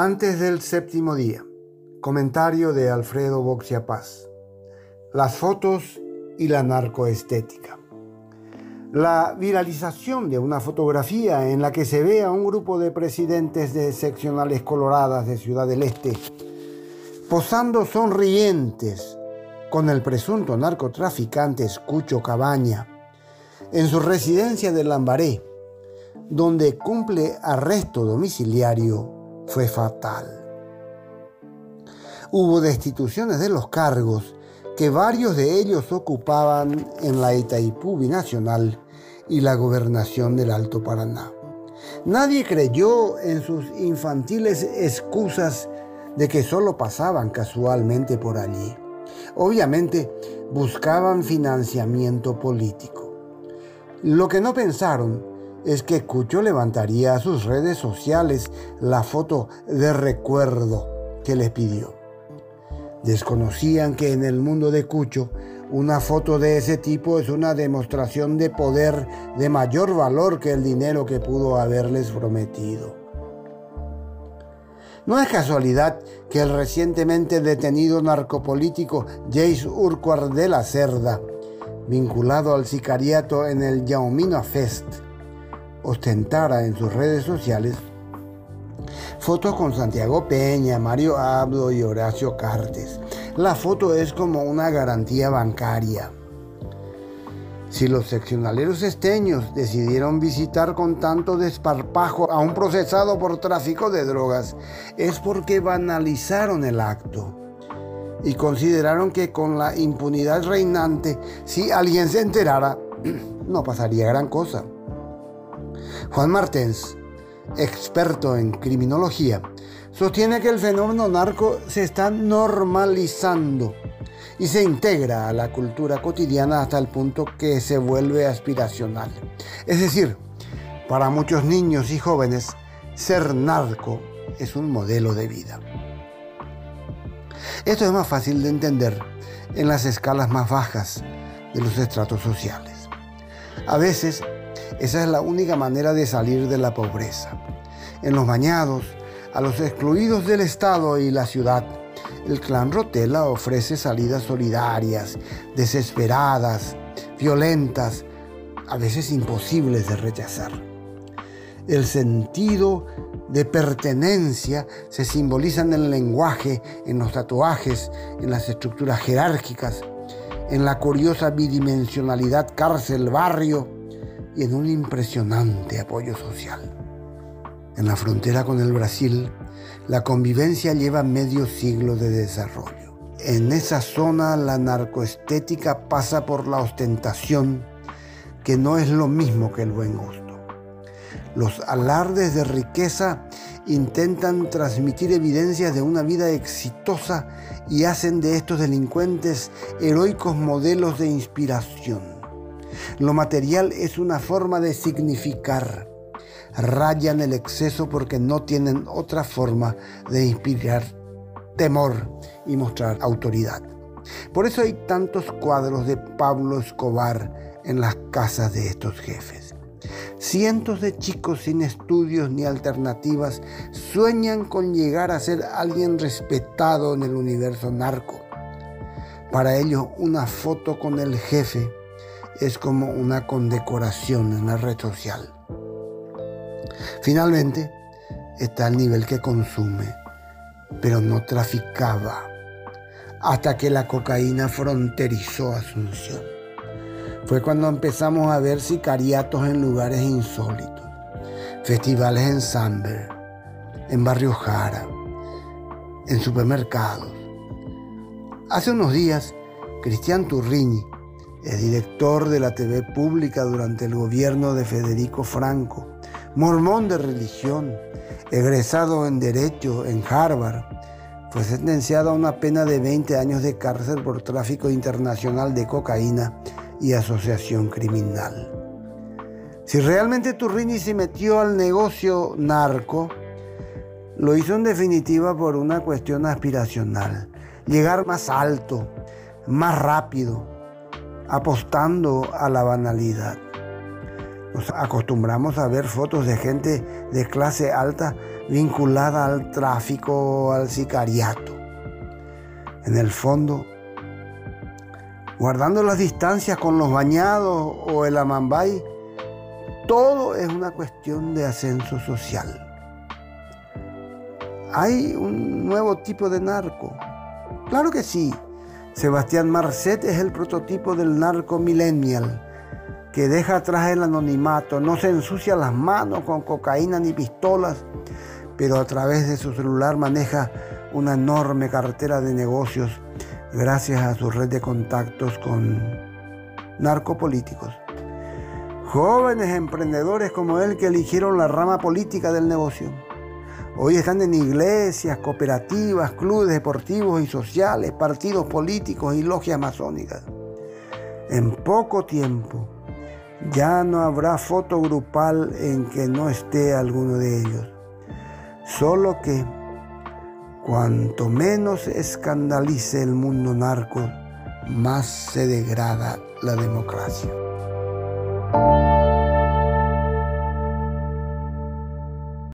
Antes del séptimo día. Comentario de Alfredo Boxia Paz. Las fotos y la narcoestética. La viralización de una fotografía en la que se ve a un grupo de presidentes de seccionales coloradas de Ciudad del Este posando sonrientes con el presunto narcotraficante Escucho Cabaña en su residencia de Lambaré, donde cumple arresto domiciliario fue fatal. Hubo destituciones de los cargos que varios de ellos ocupaban en la Itaipú binacional y la gobernación del Alto Paraná. Nadie creyó en sus infantiles excusas de que solo pasaban casualmente por allí. Obviamente buscaban financiamiento político. Lo que no pensaron es que Cucho levantaría a sus redes sociales la foto de recuerdo que les pidió. Desconocían que en el mundo de Cucho una foto de ese tipo es una demostración de poder de mayor valor que el dinero que pudo haberles prometido. No es casualidad que el recientemente detenido narcopolítico Jace Urquhart de la Cerda, vinculado al sicariato en el Yaumina Fest, ostentara en sus redes sociales fotos con Santiago Peña, Mario Abdo y Horacio Cartes. La foto es como una garantía bancaria. Si los seccionaleros esteños decidieron visitar con tanto desparpajo a un procesado por tráfico de drogas, es porque banalizaron el acto y consideraron que con la impunidad reinante, si alguien se enterara, no pasaría gran cosa. Juan Martens, experto en criminología, sostiene que el fenómeno narco se está normalizando y se integra a la cultura cotidiana hasta el punto que se vuelve aspiracional. Es decir, para muchos niños y jóvenes, ser narco es un modelo de vida. Esto es más fácil de entender en las escalas más bajas de los estratos sociales. A veces esa es la única manera de salir de la pobreza. En los bañados, a los excluidos del Estado y la ciudad, el clan Rotela ofrece salidas solidarias, desesperadas, violentas, a veces imposibles de rechazar. El sentido de pertenencia se simboliza en el lenguaje, en los tatuajes, en las estructuras jerárquicas, en la curiosa bidimensionalidad cárcel-barrio, y en un impresionante apoyo social. En la frontera con el Brasil, la convivencia lleva medio siglo de desarrollo. En esa zona la narcoestética pasa por la ostentación, que no es lo mismo que el buen gusto. Los alardes de riqueza intentan transmitir evidencias de una vida exitosa y hacen de estos delincuentes heroicos modelos de inspiración. Lo material es una forma de significar. Rayan el exceso porque no tienen otra forma de inspirar temor y mostrar autoridad. Por eso hay tantos cuadros de Pablo Escobar en las casas de estos jefes. Cientos de chicos sin estudios ni alternativas sueñan con llegar a ser alguien respetado en el universo narco. Para ellos una foto con el jefe es como una condecoración en la red social. Finalmente, está el nivel que consume, pero no traficaba, hasta que la cocaína fronterizó Asunción. Fue cuando empezamos a ver sicariatos en lugares insólitos, festivales en Samber, en Barrio Jara, en supermercados. Hace unos días, Cristian Turrini, es director de la TV pública durante el gobierno de Federico Franco, mormón de religión, egresado en Derecho en Harvard. Fue sentenciado a una pena de 20 años de cárcel por tráfico internacional de cocaína y asociación criminal. Si realmente Turrini se metió al negocio narco, lo hizo en definitiva por una cuestión aspiracional, llegar más alto, más rápido, apostando a la banalidad. Nos acostumbramos a ver fotos de gente de clase alta vinculada al tráfico, al sicariato. En el fondo, guardando las distancias con los bañados o el amambay, todo es una cuestión de ascenso social. Hay un nuevo tipo de narco. Claro que sí. Sebastián Marcet es el prototipo del narco millennial que deja atrás el anonimato, no se ensucia las manos con cocaína ni pistolas, pero a través de su celular maneja una enorme cartera de negocios gracias a su red de contactos con narcopolíticos. Jóvenes emprendedores como él que eligieron la rama política del negocio. Hoy están en iglesias, cooperativas, clubes deportivos y sociales, partidos políticos y logias masónicas. En poco tiempo, ya no habrá foto grupal en que no esté alguno de ellos. Solo que cuanto menos escandalice el mundo narco, más se degrada la democracia.